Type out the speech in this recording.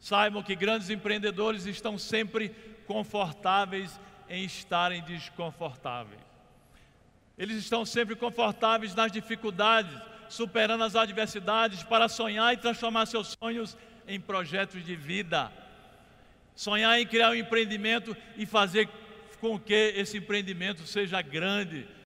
Saibam que grandes empreendedores estão sempre confortáveis em estarem desconfortáveis. Eles estão sempre confortáveis nas dificuldades, superando as adversidades para sonhar e transformar seus sonhos em projetos de vida. Sonhar em criar um empreendimento e fazer com que esse empreendimento seja grande,